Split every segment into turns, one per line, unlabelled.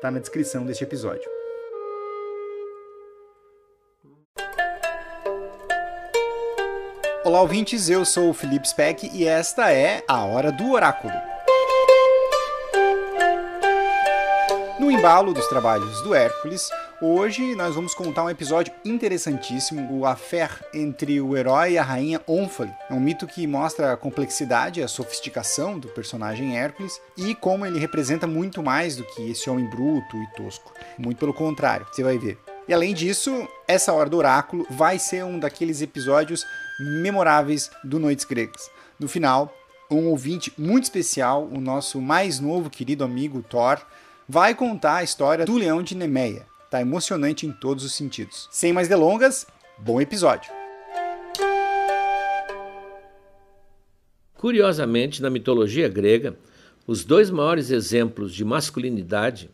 está na descrição deste episódio. Olá, ouvintes, eu sou o Felipe Speck e esta é a Hora do Oráculo. No embalo dos trabalhos do Hércules, hoje nós vamos contar um episódio interessantíssimo, o affair entre o herói e a rainha Ônfale. É um mito que mostra a complexidade, a sofisticação do personagem Hércules e como ele representa muito mais do que esse homem bruto e tosco. Muito pelo contrário, você vai ver. E além disso, essa hora do oráculo vai ser um daqueles episódios memoráveis do Noites Gregas. No final, um ouvinte muito especial, o nosso mais novo querido amigo Thor, vai contar a história do leão de Nemeia. Tá emocionante em todos os sentidos. Sem mais delongas, bom episódio.
Curiosamente, na mitologia grega, os dois maiores exemplos de masculinidade,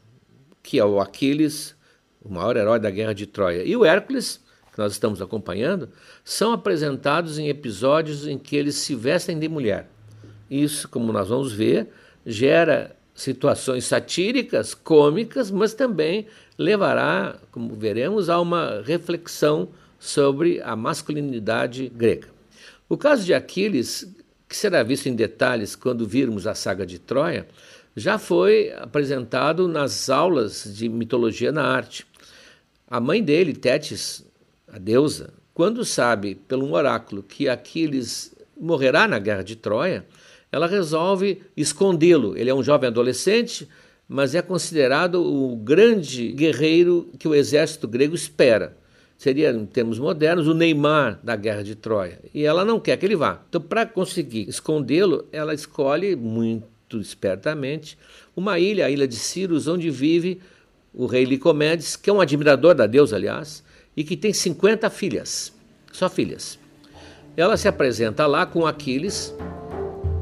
que é o Aquiles, o maior herói da guerra de Troia, e o Hércules, que nós estamos acompanhando, são apresentados em episódios em que eles se vestem de mulher. Isso, como nós vamos ver, gera situações satíricas, cômicas, mas também levará, como veremos, a uma reflexão sobre a masculinidade grega. O caso de Aquiles, que será visto em detalhes quando virmos a saga de Troia, já foi apresentado nas aulas de mitologia na arte. A mãe dele, Tétis, a deusa, quando sabe pelo um oráculo que Aquiles morrerá na guerra de Troia, ela resolve escondê-lo. Ele é um jovem adolescente, mas é considerado o grande guerreiro que o exército grego espera. Seria, em termos modernos, o Neymar da guerra de Troia. E ela não quer que ele vá. Então, para conseguir escondê-lo, ela escolhe muito espertamente uma ilha, a ilha de Cirus, onde vive o rei Licomedes, que é um admirador da deusa, aliás, e que tem 50 filhas, só filhas. Ela se apresenta lá com Aquiles,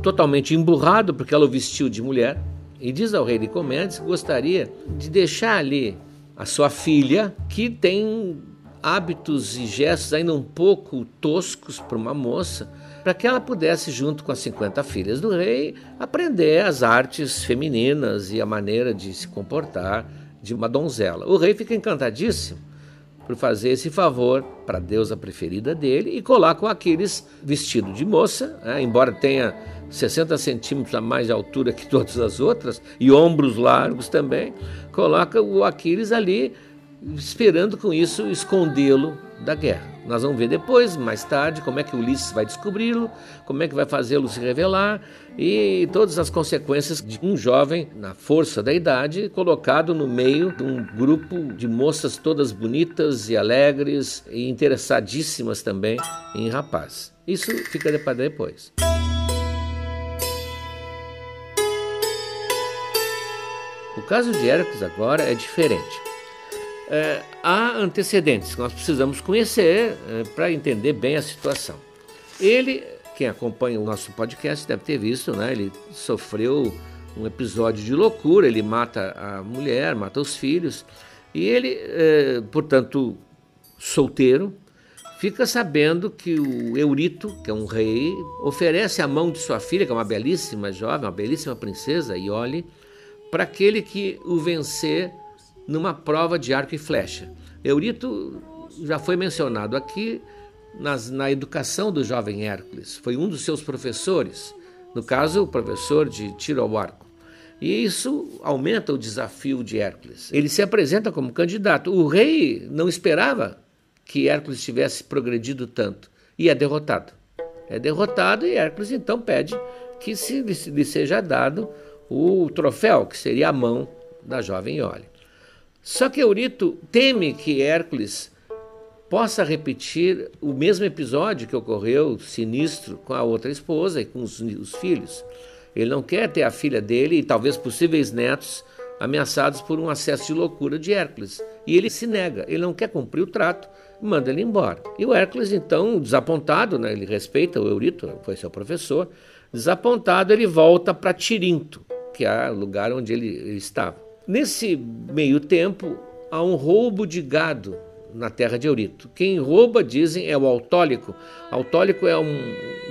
totalmente emburrado, porque ela o vestiu de mulher, e diz ao rei Licomedes que gostaria de deixar ali a sua filha, que tem hábitos e gestos ainda um pouco toscos para uma moça, para que ela pudesse, junto com as 50 filhas do rei, aprender as artes femininas e a maneira de se comportar de uma donzela. O rei fica encantadíssimo por fazer esse favor para a deusa preferida dele e coloca o Aquiles vestido de moça, né, embora tenha 60 centímetros a mais de altura que todas as outras, e ombros largos também, coloca o Aquiles ali, esperando com isso escondê-lo da guerra. Nós vamos ver depois, mais tarde, como é que Ulisses vai descobri-lo, como é que vai fazê-lo se revelar e todas as consequências de um jovem, na força da idade, colocado no meio de um grupo de moças todas bonitas e alegres e interessadíssimas também em rapaz. Isso fica para depois. O caso de Hércules agora é diferente. É, há antecedentes que nós precisamos conhecer é, para entender bem a situação. Ele, quem acompanha o nosso podcast deve ter visto, né? Ele sofreu um episódio de loucura, ele mata a mulher, mata os filhos, e ele, é, portanto, solteiro, fica sabendo que o Eurito, que é um rei, oferece a mão de sua filha, que é uma belíssima jovem, uma belíssima princesa, Iole, para aquele que o vencer numa prova de arco e flecha. Eurito já foi mencionado aqui nas, na educação do jovem Hércules, foi um dos seus professores, no caso, o professor de tiro ao arco. E isso aumenta o desafio de Hércules. Ele se apresenta como candidato. O rei não esperava que Hércules tivesse progredido tanto e é derrotado. é derrotado e Hércules então pede que se lhe seja dado o troféu, que seria a mão da jovem Iole. Só que Eurito teme que Hércules possa repetir o mesmo episódio que ocorreu sinistro com a outra esposa e com os, os filhos. Ele não quer ter a filha dele e talvez possíveis netos ameaçados por um acesso de loucura de Hércules. E ele se nega, ele não quer cumprir o trato, manda ele embora. E o Hércules, então, desapontado, né, ele respeita o Eurito, foi seu professor, desapontado, ele volta para Tirinto, que é o lugar onde ele, ele estava. Nesse meio tempo, há um roubo de gado na terra de Eurito. Quem rouba, dizem, é o Autólico. Autólico é um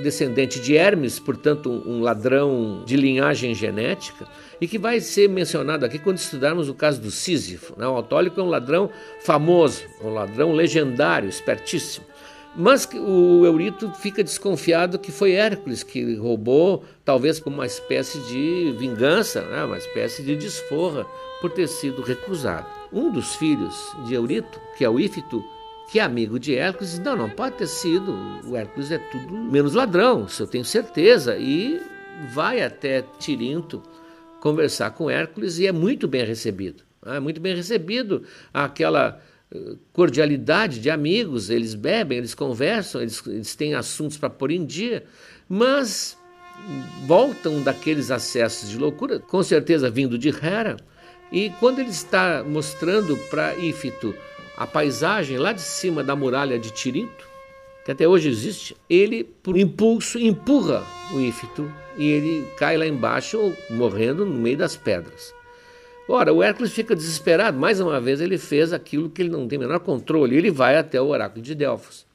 descendente de Hermes, portanto, um ladrão de linhagem genética, e que vai ser mencionado aqui quando estudarmos o caso do Sísifo. Né? O Autólico é um ladrão famoso, um ladrão legendário, espertíssimo. Mas o Eurito fica desconfiado que foi Hércules que roubou, talvez como uma espécie de vingança, né? uma espécie de desforra por ter sido recusado. Um dos filhos de Eurito, que é o Ífito, que é amigo de Hércules, diz, não, não pode ter sido, o Hércules é tudo menos ladrão, isso eu tenho certeza, e vai até Tirinto conversar com Hércules e é muito bem recebido. É muito bem recebido aquela cordialidade de amigos, eles bebem, eles conversam, eles, eles têm assuntos para pôr em dia, mas voltam daqueles acessos de loucura, com certeza vindo de Hera, e quando ele está mostrando para Ífito a paisagem lá de cima da muralha de Tirinto, que até hoje existe, ele, por impulso, empurra o Ífito e ele cai lá embaixo, morrendo no meio das pedras. Ora, o Hércules fica desesperado, mais uma vez ele fez aquilo que ele não tem o menor controle, ele vai até o oráculo de Delfos,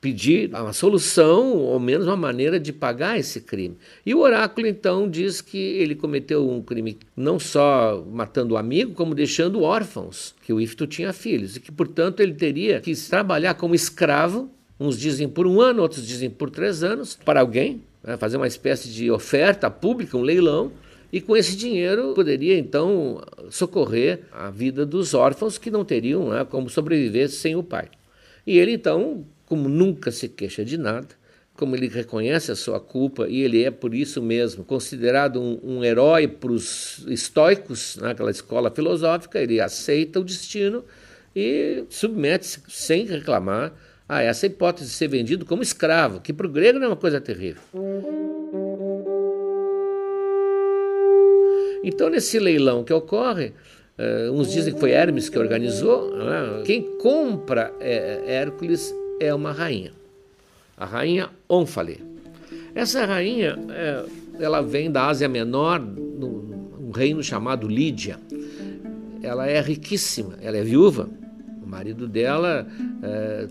pedir uma solução, ou menos uma maneira de pagar esse crime. E o oráculo então diz que ele cometeu um crime não só matando o amigo, como deixando órfãos, que o Ifto tinha filhos, e que, portanto, ele teria que trabalhar como escravo, uns dizem por um ano, outros dizem por três anos, para alguém, né, fazer uma espécie de oferta pública, um leilão, e com esse dinheiro poderia então socorrer a vida dos órfãos que não teriam né, como sobreviver sem o pai. E ele então, como nunca se queixa de nada, como ele reconhece a sua culpa e ele é por isso mesmo considerado um, um herói para os estoicos naquela escola filosófica, ele aceita o destino e submete-se sem reclamar a essa hipótese de ser vendido como escravo, que para o grego não é uma coisa terrível. Então, nesse leilão que ocorre, uh, uns dizem que foi Hermes que organizou, né? quem compra é, Hércules é uma rainha, a rainha Onfale. Essa rainha, é, ela vem da Ásia Menor, num reino chamado Lídia. Ela é riquíssima, ela é viúva. O marido dela, é,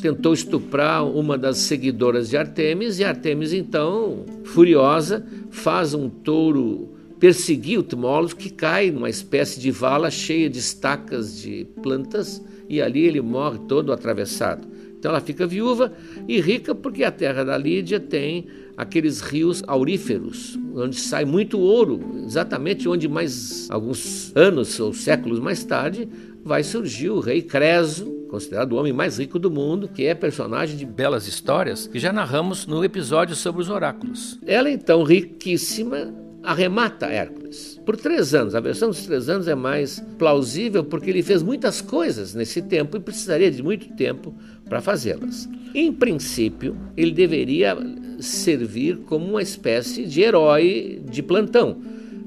tentou estuprar uma das seguidoras de Artemis e Artemis, então, furiosa, faz um touro perseguir o Tmolus, que cai numa espécie de vala cheia de estacas de plantas, e ali ele morre todo atravessado. Então ela fica viúva e rica porque a terra da Lídia tem aqueles rios auríferos, onde sai muito ouro, exatamente onde mais alguns anos ou séculos mais tarde vai surgir o rei Creso, considerado o homem mais rico do mundo, que é personagem de belas histórias que já narramos no episódio sobre os oráculos. Ela então riquíssima arremata Hércules por três anos. A versão dos três anos é mais plausível porque ele fez muitas coisas nesse tempo e precisaria de muito tempo para fazê-las. Em princípio, ele deveria servir como uma espécie de herói de plantão,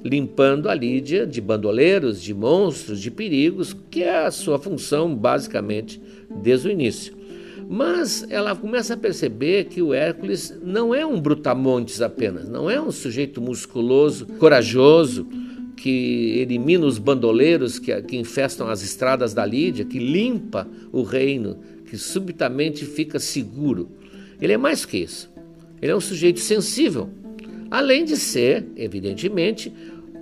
limpando a Lídia de bandoleiros, de monstros, de perigos, que é a sua função basicamente desde o início. Mas ela começa a perceber que o Hércules não é um brutamontes apenas, não é um sujeito musculoso, corajoso, que elimina os bandoleiros que, que infestam as estradas da Lídia, que limpa o reino, que subitamente fica seguro. Ele é mais que isso. Ele é um sujeito sensível, além de ser, evidentemente,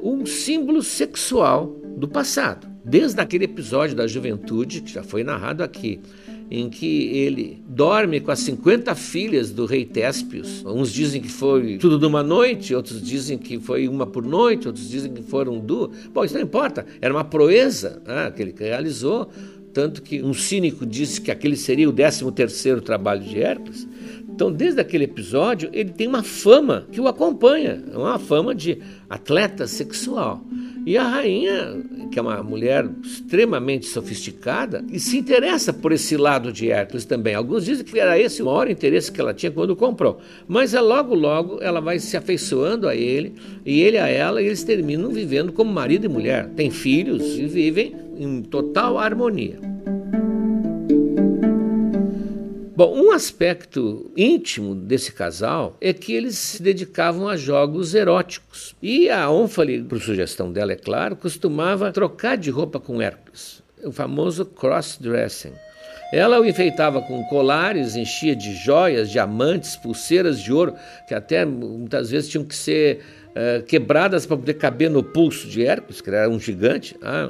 um símbolo sexual do passado. Desde aquele episódio da juventude, que já foi narrado aqui, em que ele dorme com as 50 filhas do rei Téspios. Uns dizem que foi tudo numa noite, outros dizem que foi uma por noite, outros dizem que foram duas. Bom, isso não importa, era uma proeza né, que ele realizou, tanto que um cínico disse que aquele seria o 13 terceiro trabalho de Hércules. Então, desde aquele episódio, ele tem uma fama que o acompanha, uma fama de atleta sexual. E a rainha, que é uma mulher extremamente sofisticada, e se interessa por esse lado de Hércules também. Alguns dizem que era esse o maior interesse que ela tinha quando comprou. Mas é logo, logo ela vai se afeiçoando a ele, e ele a ela, e eles terminam vivendo como marido e mulher. Têm filhos e vivem em total harmonia. Bom, um aspecto íntimo desse casal é que eles se dedicavam a jogos eróticos. E a Onfale, por sugestão dela, é claro, costumava trocar de roupa com Hércules, o famoso cross-dressing. Ela o enfeitava com colares, enchia de joias, diamantes, pulseiras de ouro, que até muitas vezes tinham que ser uh, quebradas para poder caber no pulso de Hércules, que era um gigante. Ah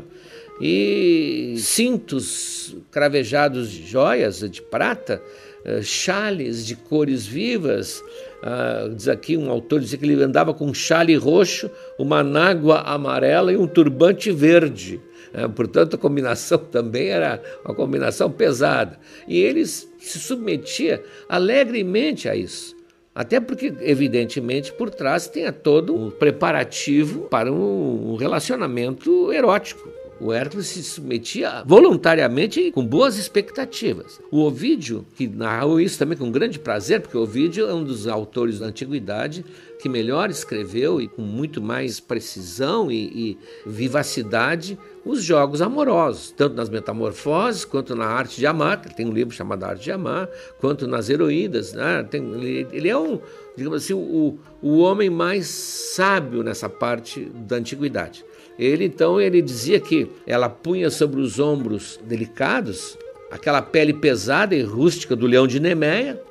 e cintos cravejados de joias de prata, eh, chales de cores vivas. Ah, diz aqui um autor diz que ele andava com um chale roxo, uma nágua amarela e um turbante verde. É, portanto, a combinação também era uma combinação pesada. E ele se submetia alegremente a isso. Até porque, evidentemente, por trás tem todo um preparativo para um relacionamento erótico. O Hércules se submetia voluntariamente com boas expectativas. O Ovídio, que narrou isso também com grande prazer, porque o Ovídio é um dos autores da antiguidade que melhor escreveu e com muito mais precisão e, e vivacidade os jogos amorosos, tanto nas metamorfoses quanto na arte de amar, que tem um livro chamado Arte de Amar, quanto nas heroínas. Né? Tem, ele, ele, é um, digamos assim, o, o homem mais sábio nessa parte da antiguidade. Ele então ele dizia que ela punha sobre os ombros delicados aquela pele pesada e rústica do leão de Nemeia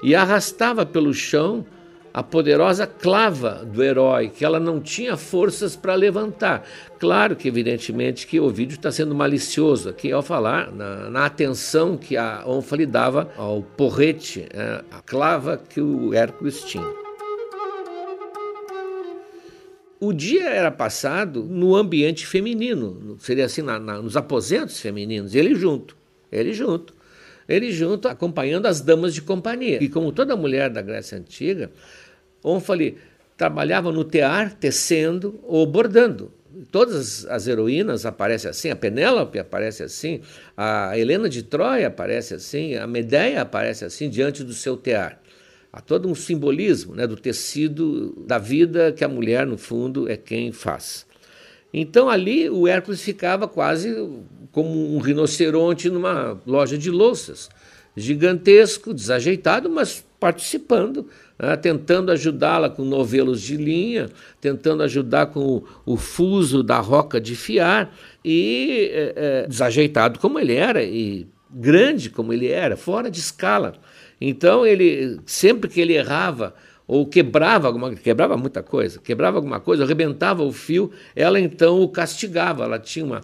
e arrastava pelo chão a poderosa clava do herói, que ela não tinha forças para levantar. Claro que, evidentemente, que o vídeo está sendo malicioso aqui ao falar na, na atenção que a Onfa lhe dava ao porrete, é, a clava que o Hércules tinha. O dia era passado no ambiente feminino, seria assim, na, na, nos aposentos femininos, ele junto, ele junto, ele junto, acompanhando as damas de companhia. E como toda mulher da Grécia Antiga, Onfale trabalhava no tear, tecendo ou bordando. Todas as heroínas aparecem assim, a Penélope aparece assim, a Helena de Troia aparece assim, a Medeia aparece assim diante do seu tear. Há todo um simbolismo né, do tecido da vida que a mulher, no fundo, é quem faz. Então ali o Hércules ficava quase como um rinoceronte numa loja de louças, gigantesco, desajeitado, mas participando, né, tentando ajudá-la com novelos de linha, tentando ajudar com o, o fuso da roca de fiar, e é, é, desajeitado como ele era, e grande como ele era, fora de escala. Então ele sempre que ele errava ou quebrava alguma quebrava muita coisa, quebrava alguma coisa, arrebentava o fio, ela então o castigava. Ela tinha uma,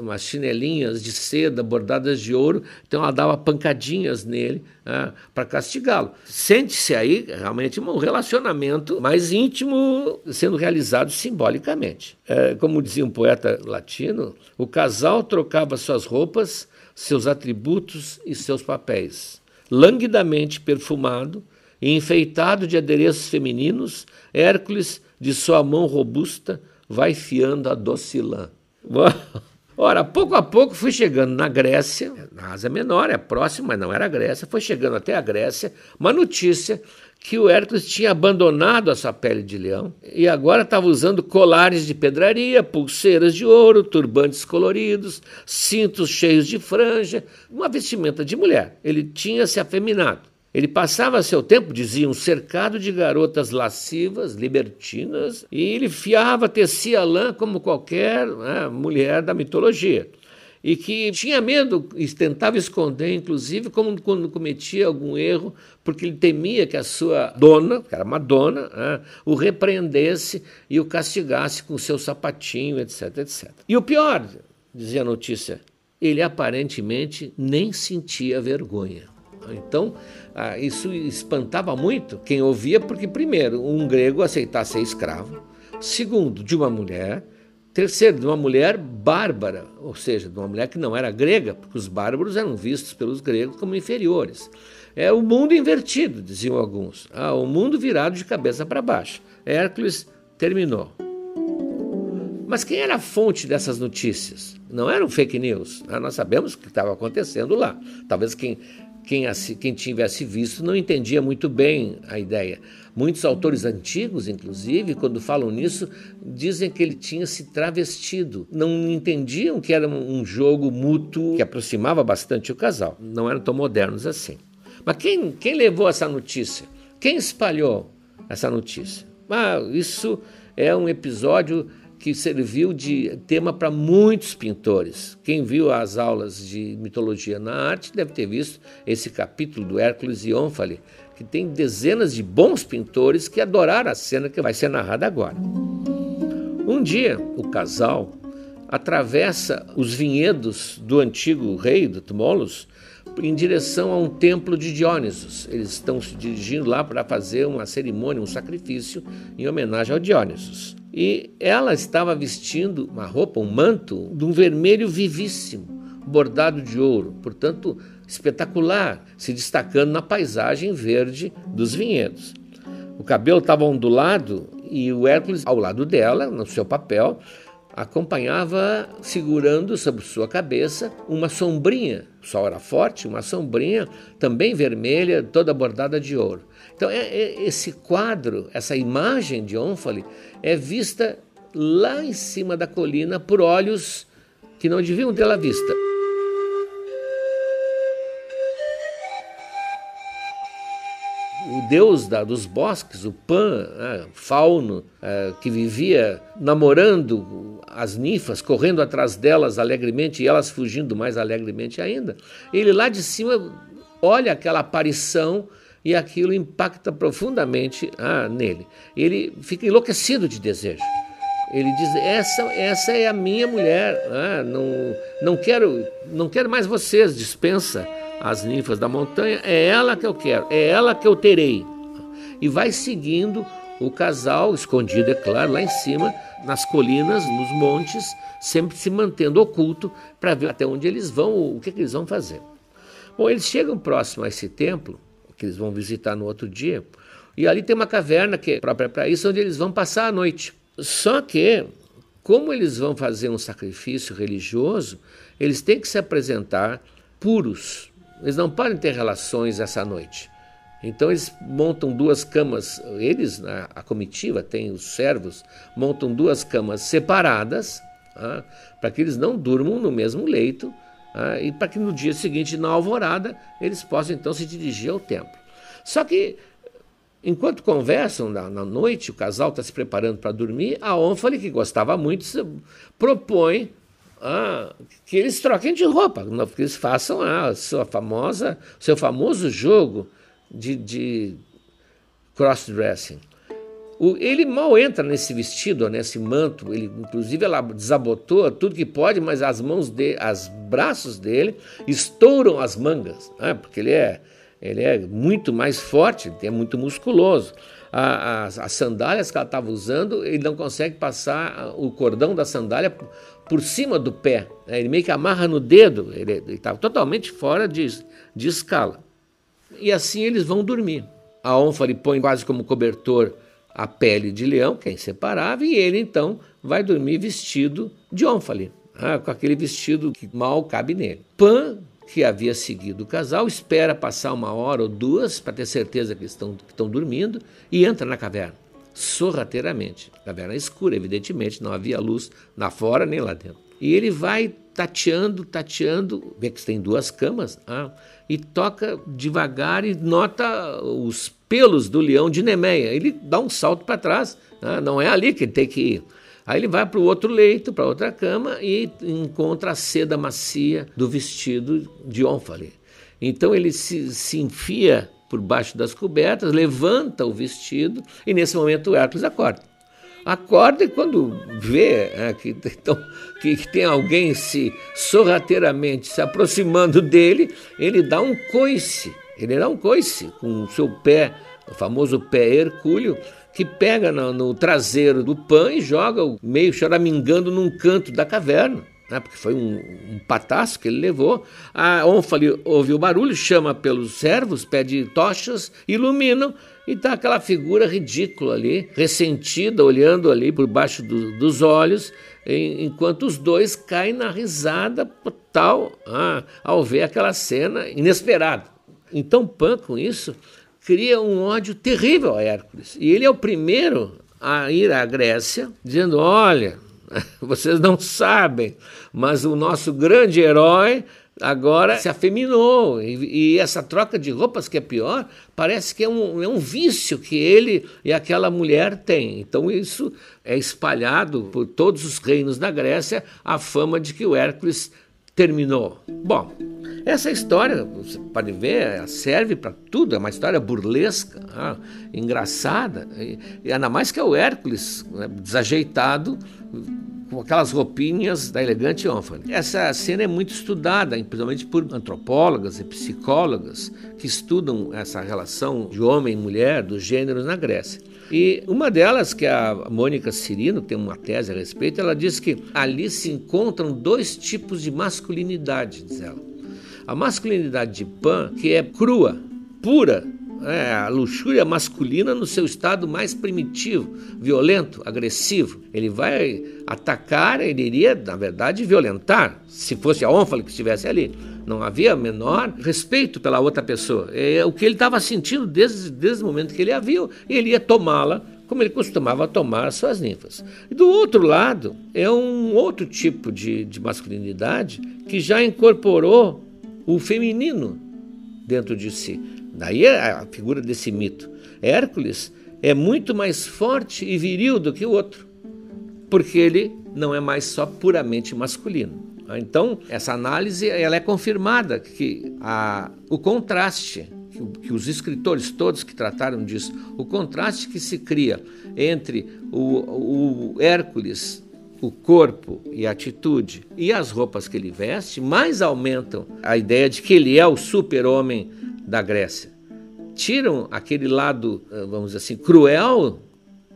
umas chinelinhas de seda bordadas de ouro, então ela dava pancadinhas nele né, para castigá-lo. Sente-se aí realmente um relacionamento mais íntimo sendo realizado simbolicamente. É, como dizia um poeta latino, o casal trocava suas roupas, seus atributos e seus papéis languidamente perfumado e enfeitado de adereços femininos, Hércules, de sua mão robusta, vai fiando a docilã. Ora, pouco a pouco fui chegando na Grécia, na Ásia Menor, é próximo, mas não era a Grécia, foi chegando até a Grécia, uma notícia que o Hércules tinha abandonado a sua pele de leão e agora estava usando colares de pedraria, pulseiras de ouro, turbantes coloridos, cintos cheios de franja, uma vestimenta de mulher. Ele tinha se afeminado. Ele passava seu tempo, diziam, cercado de garotas lascivas, libertinas, e ele fiava, tecia lã como qualquer né, mulher da mitologia e que tinha medo e tentava esconder, inclusive, como quando cometia algum erro, porque ele temia que a sua dona, que era uma dona, né, o repreendesse e o castigasse com seu sapatinho, etc, etc. E o pior, dizia a notícia, ele aparentemente nem sentia vergonha. Então, ah, isso espantava muito quem ouvia, porque, primeiro, um grego aceitasse ser escravo, segundo, de uma mulher Terceiro, de uma mulher bárbara, ou seja, de uma mulher que não era grega, porque os bárbaros eram vistos pelos gregos como inferiores. É o mundo invertido, diziam alguns. Ah, o mundo virado de cabeça para baixo. Hércules terminou. Mas quem era a fonte dessas notícias? Não eram fake news. Ah, nós sabemos o que estava acontecendo lá. Talvez quem, quem, quem tivesse visto não entendia muito bem a ideia. Muitos autores antigos, inclusive, quando falam nisso, dizem que ele tinha se travestido. Não entendiam que era um jogo mútuo que aproximava bastante o casal. Não eram tão modernos assim. Mas quem, quem levou essa notícia? Quem espalhou essa notícia? Ah, isso é um episódio que serviu de tema para muitos pintores. Quem viu as aulas de mitologia na arte deve ter visto esse capítulo do Hércules e Ônfale, que tem dezenas de bons pintores que adoraram a cena que vai ser narrada agora. Um dia, o casal atravessa os vinhedos do antigo rei, do Tmolos, em direção a um templo de Diónisos. Eles estão se dirigindo lá para fazer uma cerimônia, um sacrifício em homenagem ao Diónisos. E ela estava vestindo uma roupa, um manto, de um vermelho vivíssimo, bordado de ouro, portanto espetacular, se destacando na paisagem verde dos vinhedos. O cabelo estava ondulado e o Hércules, ao lado dela, no seu papel, acompanhava segurando sobre sua cabeça uma sombrinha. O sol era forte, uma sombrinha também vermelha, toda bordada de ouro. Então, é, é, esse quadro, essa imagem de Ônfale, é vista lá em cima da colina por olhos que não deviam tê-la vista. Deus da, dos bosques, o Pan, né, fauno, é, que vivia namorando as ninfas, correndo atrás delas alegremente e elas fugindo mais alegremente ainda, ele lá de cima olha aquela aparição e aquilo impacta profundamente ah, nele. Ele fica enlouquecido de desejo. Ele diz: essa, essa é a minha mulher. Ah, não, não quero, não quero mais vocês. Dispensa as ninfas da montanha, é ela que eu quero, é ela que eu terei. E vai seguindo o casal, escondido, é claro, lá em cima, nas colinas, nos montes, sempre se mantendo oculto para ver até onde eles vão, o que, que eles vão fazer. Bom, eles chegam próximo a esse templo, que eles vão visitar no outro dia, e ali tem uma caverna que é própria para isso, onde eles vão passar a noite. Só que, como eles vão fazer um sacrifício religioso, eles têm que se apresentar puros, eles não podem ter relações essa noite. Então eles montam duas camas, eles, né, a comitiva, tem os servos, montam duas camas separadas, ah, para que eles não durmam no mesmo leito ah, e para que no dia seguinte, na alvorada, eles possam então se dirigir ao templo. Só que, enquanto conversam na, na noite, o casal está se preparando para dormir, a Onfale, que gostava muito, propõe ah, que eles troquem de roupa, que eles façam a sua famosa, seu famoso jogo de, de cross-dressing. ele mal entra nesse vestido, nesse manto, ele inclusive ela desabotou tudo que pode, mas as mãos dele, os braços dele estouram as mangas, né? porque ele é, ele é muito mais forte, é muito musculoso. As, as sandálias que ela estava usando, ele não consegue passar o cordão da sandália por cima do pé. Né? Ele meio que amarra no dedo, ele estava totalmente fora de, de escala. E assim eles vão dormir. A Onfale põe quase como cobertor a pele de leão, que é inseparável, e ele então vai dormir vestido de Onfale, né? com aquele vestido que mal cabe nele. Pan, que havia seguido o casal, espera passar uma hora ou duas para ter certeza que estão, que estão dormindo e entra na caverna sorrateiramente. Caverna é escura, evidentemente, não havia luz lá fora nem lá dentro. E ele vai tateando, tateando, vê que tem duas camas, ah, e toca devagar e nota os pelos do leão de Nemeia. Ele dá um salto para trás, ah, não é ali que ele tem que ir. Aí ele vai para o outro leito, para outra cama e encontra a seda macia do vestido de Onfale. Então ele se, se enfia por baixo das cobertas, levanta o vestido e nesse momento o Hércules acorda. Acorda e quando vê é, que, então, que, que, tem alguém se sorrateiramente se aproximando dele, ele dá um coice, ele dá um coice com o seu pé, o famoso pé hercúleo, que pega no, no traseiro do pão e joga o meio choramingando num canto da caverna. Né, porque foi um, um pataço que ele levou. A Onfale ouve o barulho, chama pelos servos, pede tochas, iluminam e está aquela figura ridícula ali, ressentida, olhando ali por baixo do, dos olhos, em, enquanto os dois caem na risada total ah, ao ver aquela cena inesperada. Então Pan, com isso, cria um ódio terrível a Hércules. E ele é o primeiro a ir à Grécia, dizendo: olha, vocês não sabem, mas o nosso grande herói agora se afeminou. E, e, essa troca de roupas, que é pior, parece que é um, é um vício que ele e aquela mulher têm. Então, isso é espalhado por todos os reinos da Grécia a fama de que o Hércules terminou. Bom, essa história, você pode ver, serve para tudo, é uma história burlesca, ah, engraçada, e, e ainda mais que é o Hércules, né, desajeitado, com aquelas roupinhas da elegante ônfale. Essa cena é muito estudada, principalmente por antropólogas e psicólogas que estudam essa relação de homem e mulher, dos gêneros na Grécia. E uma delas, que é a Mônica Cirino, tem uma tese a respeito, ela diz que ali se encontram dois tipos de masculinidade, diz ela. A masculinidade de Pan, que é crua, pura, é, a luxúria masculina no seu estado mais primitivo, violento, agressivo. Ele vai atacar, ele iria, na verdade, violentar, se fosse a ônfale que estivesse ali. Não havia menor respeito pela outra pessoa. É o que ele estava sentindo desde, desde o momento que ele a viu, e ele ia tomá-la como ele costumava tomar suas ninfas. E do outro lado, é um outro tipo de, de masculinidade que já incorporou o feminino dentro de si. Daí a figura desse mito. Hércules é muito mais forte e viril do que o outro, porque ele não é mais só puramente masculino. Então, essa análise ela é confirmada que a, o contraste que, que os escritores todos que trataram disso, o contraste que se cria entre o, o Hércules o corpo e a atitude e as roupas que ele veste mais aumentam a ideia de que ele é o super-homem da Grécia. Tiram aquele lado, eh, vamos dizer assim, cruel,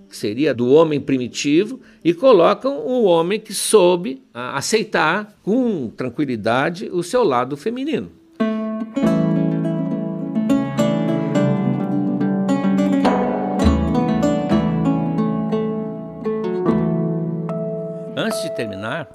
que seria do homem primitivo, e colocam o homem que soube aceitar com tranquilidade o seu lado feminino. Antes de terminar,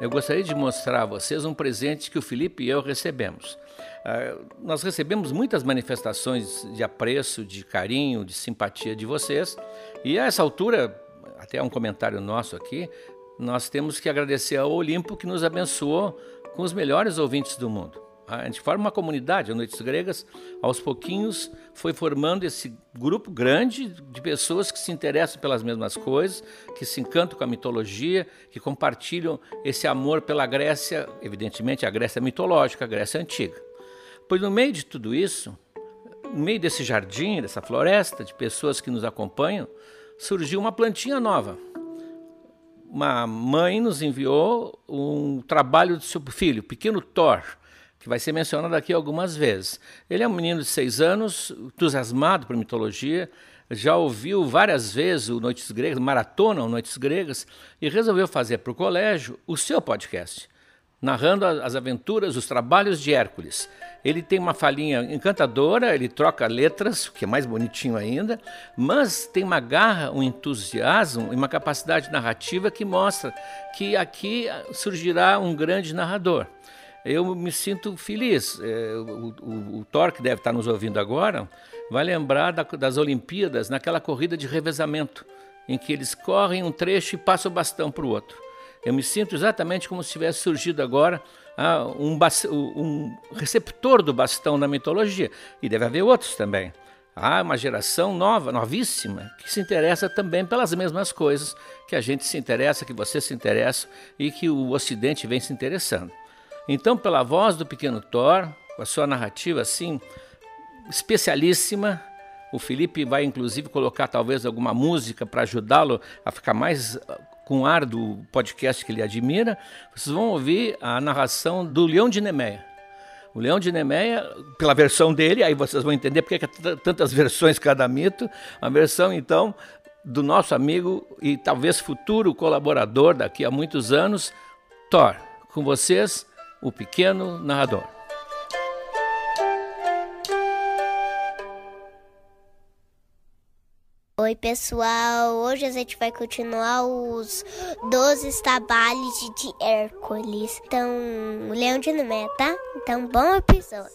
eu gostaria de mostrar a vocês um presente que o Felipe e eu recebemos. Uh, nós recebemos muitas manifestações de apreço, de carinho, de simpatia de vocês, e a essa altura, até um comentário nosso aqui, nós temos que agradecer ao Olimpo que nos abençoou com os melhores ouvintes do mundo. A gente forma uma comunidade, a Noites Gregas, aos pouquinhos foi formando esse grupo grande de pessoas que se interessam pelas mesmas coisas, que se encantam com a mitologia, que compartilham esse amor pela Grécia, evidentemente a Grécia mitológica, a Grécia antiga. Pois no meio de tudo isso, no meio desse jardim, dessa floresta de pessoas que nos acompanham, surgiu uma plantinha nova. Uma mãe nos enviou um trabalho do seu filho, pequeno Thor que vai ser mencionado aqui algumas vezes. Ele é um menino de seis anos, entusiasmado por mitologia, já ouviu várias vezes o Noites Gregas, maratona o Noites Gregas, e resolveu fazer para o colégio o seu podcast, narrando as aventuras, os trabalhos de Hércules. Ele tem uma falinha encantadora, ele troca letras, o que é mais bonitinho ainda, mas tem uma garra, um entusiasmo e uma capacidade narrativa que mostra que aqui surgirá um grande narrador eu me sinto feliz. É, o, o, o, Thor, que deve estar nos ouvindo agora, vai lembrar da, das Olimpíadas, naquela corrida de revezamento, em que eles correm um trecho e passam o bastão para o outro. Eu me sinto exatamente como se tivesse surgido agora ah, um, um receptor do bastão na mitologia. E deve haver outros também. Há uma geração nova, novíssima, que se interessa também pelas mesmas coisas que a gente se interessa, que você se interessa e que o Ocidente vem se interessando. Então, pela voz do pequeno Thor, com a sua narrativa assim especialíssima, o Felipe vai inclusive colocar talvez alguma música para ajudá-lo a ficar mais com ar do podcast que ele admira. Vocês vão ouvir a narração do Leão de Nemeia. O Leão de Nemeia, pela versão dele, aí vocês vão entender porque é tantas versões cada mito. A versão, então, do nosso amigo e talvez futuro colaborador daqui a muitos anos, Thor. Com vocês, o pequeno narrador.
Oi, pessoal! Hoje a gente vai continuar os 12 trabalhos de Hércules. Então, leão de Numé, tá? Então, bom episódio!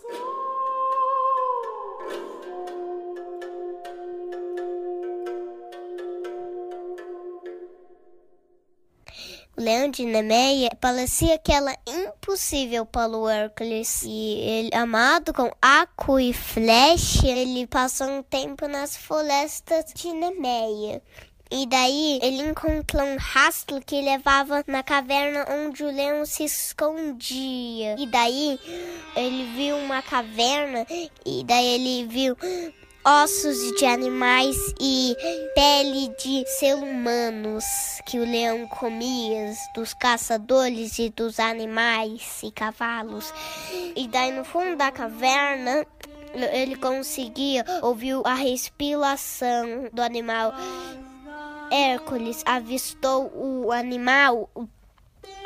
Leão de Nemeia parecia aquela impossível para o Hércules. E ele, amado com arco e flecha, ele passou um tempo nas florestas de Nemeia. E daí ele encontrou um rastro que levava na caverna onde o leão se escondia. E daí ele viu uma caverna e daí ele viu ossos de animais e pele de seres humanos que o leão comia, dos caçadores e dos animais e cavalos. E daí no fundo da caverna ele conseguia ouvir a respiração do animal. Hércules avistou o animal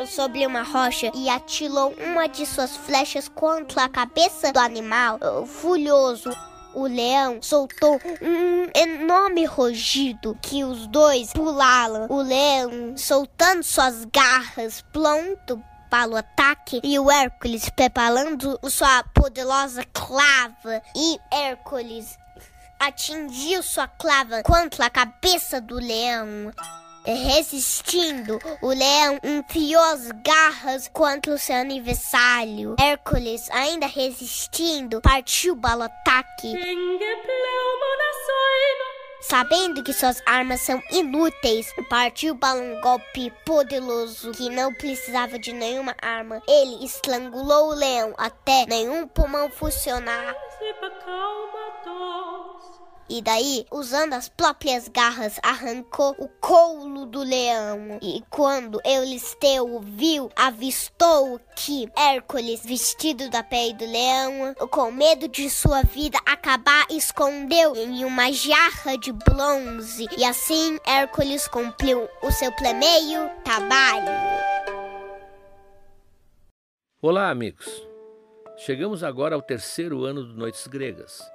sobre uma rocha e atirou uma de suas flechas contra a cabeça do animal. Furioso, o leão soltou um enorme rugido que os dois pularam. O leão soltando suas garras, pronto para o ataque e o Hércules preparando sua poderosa clava e Hércules atingiu sua clava contra a cabeça do leão. Resistindo, o leão enfiou as garras contra o seu aniversário. Hércules, ainda resistindo, partiu para o ataque. Sabendo que suas armas são inúteis, partiu para um golpe poderoso que não precisava de nenhuma arma. Ele estrangulou o leão até nenhum pulmão funcionar. E daí, usando as próprias garras, arrancou o couro do leão. E quando Euristeu viu, avistou que Hércules, vestido da pele do leão, com medo de sua vida acabar, escondeu em uma jarra de bronze. E assim Hércules cumpriu o seu plemeio trabalho.
Olá, amigos. Chegamos agora ao terceiro ano do Noites Gregas.